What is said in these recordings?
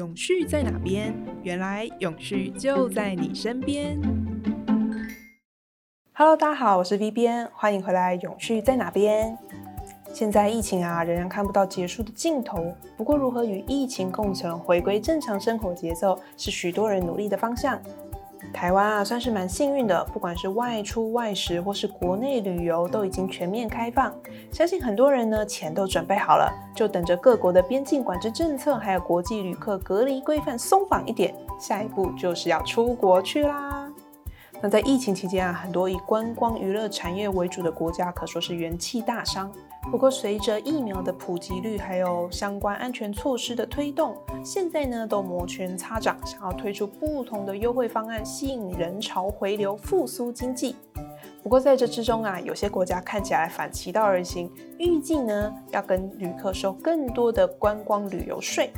永续在哪边？原来永续就在你身边。Hello，大家好，我是 V 边，欢迎回来。永续在哪边？现在疫情啊，仍然看不到结束的尽头。不过，如何与疫情共存，回归正常生活节奏，是许多人努力的方向。台湾啊，算是蛮幸运的，不管是外出外食或是国内旅游，都已经全面开放。相信很多人呢，钱都准备好了，就等着各国的边境管制政策，还有国际旅客隔离规范松绑一点，下一步就是要出国去啦。那在疫情期间啊，很多以观光娱乐产业为主的国家，可说是元气大伤。不过，随着疫苗的普及率还有相关安全措施的推动，现在呢都摩拳擦掌，想要推出不同的优惠方案，吸引人潮回流，复苏经济。不过在这之中啊，有些国家看起来反其道而行，预计呢要跟旅客收更多的观光旅游税。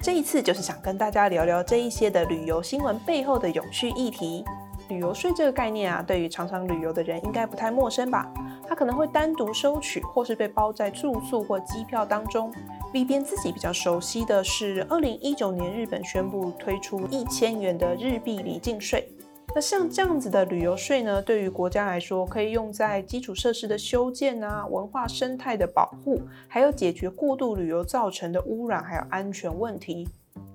这一次就是想跟大家聊聊这一些的旅游新闻背后的永续议题。旅游税这个概念啊，对于常常旅游的人应该不太陌生吧？它可能会单独收取，或是被包在住宿或机票当中。里边自己比较熟悉的是，二零一九年日本宣布推出一千元的日币离境税。那像这样子的旅游税呢，对于国家来说，可以用在基础设施的修建啊、文化生态的保护，还有解决过度旅游造成的污染还有安全问题。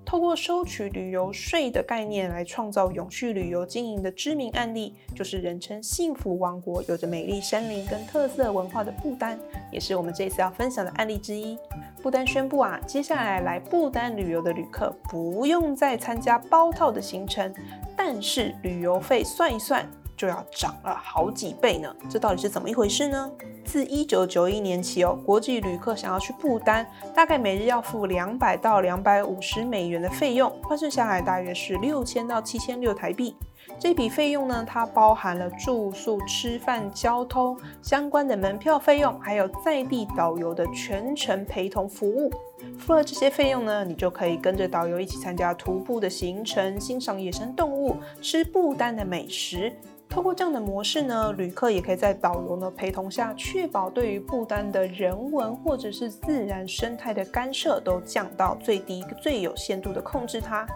透过收取旅游税的概念来创造永续旅游经营的知名案例，就是人称“幸福王国”、有着美丽山林跟特色文化的不丹，也是我们这次要分享的案例之一。不丹宣布啊，接下来来不丹旅游的旅客不用再参加包套的行程，但是旅游费算一算。就要涨了好几倍呢，这到底是怎么一回事呢？自一九九一年起哦，国际旅客想要去不丹，大概每日要付两百到两百五十美元的费用，换算下来大约是六千到七千六台币。这笔费用呢，它包含了住宿、吃饭、交通相关的门票费用，还有在地导游的全程陪同服务。付了这些费用呢，你就可以跟着导游一起参加徒步的行程，欣赏野生动物，吃不丹的美食。透过这样的模式呢，旅客也可以在导游的陪同下，确保对于不丹的人文或者是自然生态的干涉都降到最低、最有限度的控制它。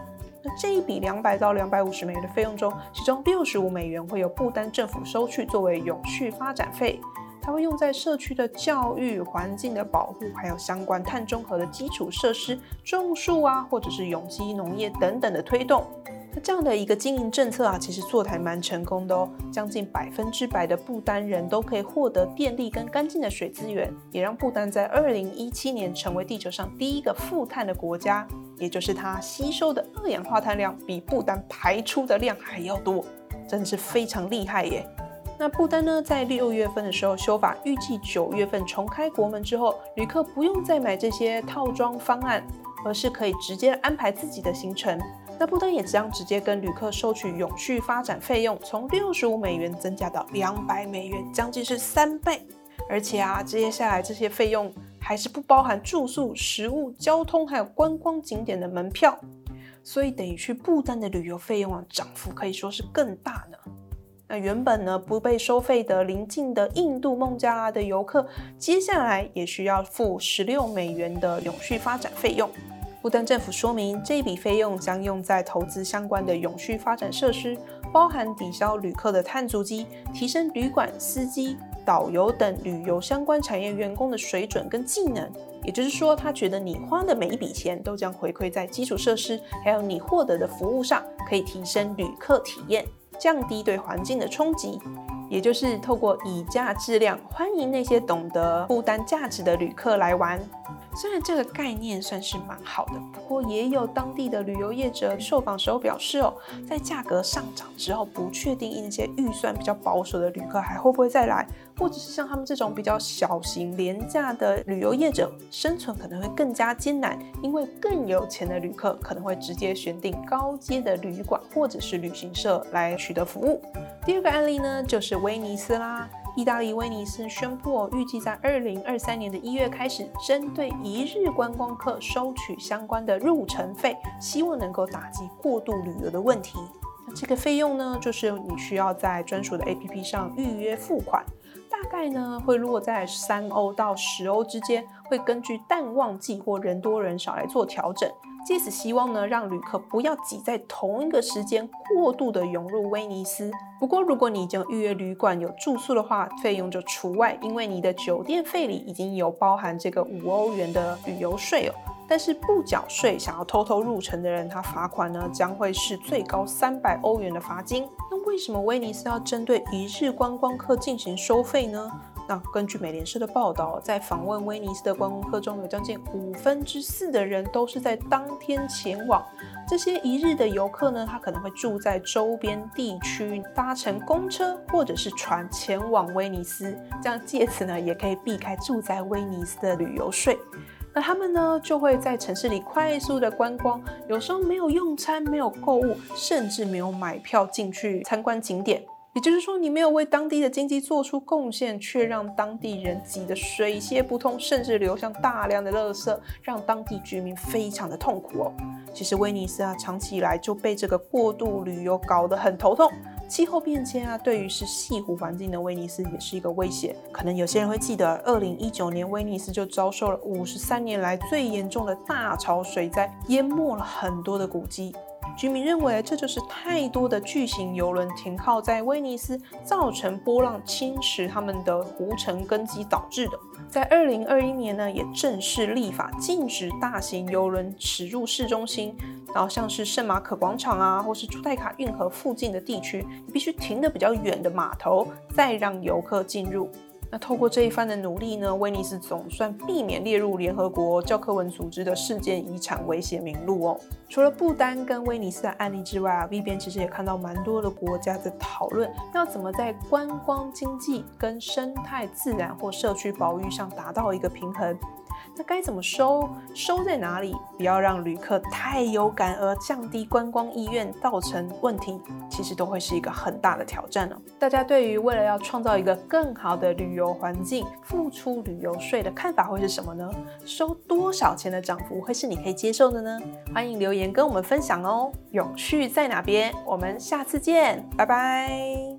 那这一笔两百到两百五十美元的费用中，其中六十五美元会由不丹政府收取作为永续发展费，它会用在社区的教育、环境的保护，还有相关碳中和的基础设施、种树啊，或者是有机农业等等的推动。那这样的一个经营政策啊，其实做的还蛮成功的哦。将近百分之百的不丹人都可以获得电力跟干净的水资源，也让不丹在二零一七年成为地球上第一个负碳的国家。也就是它吸收的二氧化碳量比不丹排出的量还要多，真的是非常厉害耶。那不丹呢，在六月份的时候修法，预计九月份重开国门之后，旅客不用再买这些套装方案，而是可以直接安排自己的行程。那不丹也将直接跟旅客收取永续发展费用，从六十五美元增加到两百美元，将近是三倍。而且啊，接下来这些费用还是不包含住宿、食物、交通，还有观光景点的门票。所以等于去不丹的旅游费用啊，涨幅可以说是更大呢。那原本呢不被收费的邻近的印度孟加拉的游客，接下来也需要付十六美元的永续发展费用。不丹政府说明，这笔费用将用在投资相关的永续发展设施，包含抵消旅客的碳足迹，提升旅馆、司机、导游等旅游相关产业员工的水准跟技能。也就是说，他觉得你花的每一笔钱都将回馈在基础设施，还有你获得的服务上，可以提升旅客体验，降低对环境的冲击。也就是透过以价质量，欢迎那些懂得负担价值的旅客来玩。虽然这个概念算是蛮好的，不过也有当地的旅游业者受访时候表示哦，在价格上涨之后，不确定那些预算比较保守的旅客还会不会再来，或者是像他们这种比较小型廉价的旅游业者，生存可能会更加艰难，因为更有钱的旅客可能会直接选定高阶的旅馆或者是旅行社来取得服务。第二个案例呢，就是威尼斯啦。意大利威尼斯宣布，预计在二零二三年的一月开始，针对一日观光客收取相关的入城费，希望能够打击过度旅游的问题。那这个费用呢，就是你需要在专属的 APP 上预约付款，大概呢会落在三欧到十欧之间，会根据淡旺季或人多人少来做调整。借此希望呢，让旅客不要挤在同一个时间过度的涌入威尼斯。不过，如果你已经预约旅馆有住宿的话，费用就除外，因为你的酒店费里已经有包含这个五欧元的旅游税哦。但是不缴税想要偷偷入城的人，他罚款呢将会是最高三百欧元的罚金。那为什么威尼斯要针对一日观光客进行收费呢？那根据美联社的报道，在访问威尼斯的观光客中有将近五分之四的人都是在当天前往。这些一日的游客呢，他可能会住在周边地区，搭乘公车或者是船前往威尼斯，这样借此呢也可以避开住在威尼斯的旅游税。那他们呢，就会在城市里快速的观光，有时候没有用餐，没有购物，甚至没有买票进去参观景点。也就是说，你没有为当地的经济做出贡献，却让当地人挤得水泄不通，甚至流向大量的垃圾，让当地居民非常的痛苦哦。其实威尼斯啊，长期以来就被这个过度旅游搞得很头痛。气候变迁啊，对于是西湖环境的威尼斯也是一个威胁。可能有些人会记得，二零一九年威尼斯就遭受了五十三年来最严重的大潮水灾，淹没了很多的古迹。居民认为，这就是太多的巨型游轮停靠在威尼斯，造成波浪侵蚀他们的湖城根基导致的。在二零二一年呢，也正式立法禁止大型游轮驶入市中心，然后像是圣马可广场啊，或是朱泰卡运河附近的地区，必须停得比较远的码头，再让游客进入。那透过这一番的努力呢，威尼斯总算避免列入联合国教科文组织的世界遗产危险名录哦。除了不丹跟威尼斯的案例之外啊，V 边其实也看到蛮多的国家在讨论要怎么在观光经济跟生态自然或社区保育上达到一个平衡。那该怎么收？收在哪里？不要让旅客太有感而降低观光意愿，造成问题，其实都会是一个很大的挑战哦。大家对于为了要创造一个更好的旅游环境，付出旅游税的看法会是什么呢？收多少钱的涨幅会是你可以接受的呢？欢迎留言跟我们分享哦。永续在哪边？我们下次见，拜拜。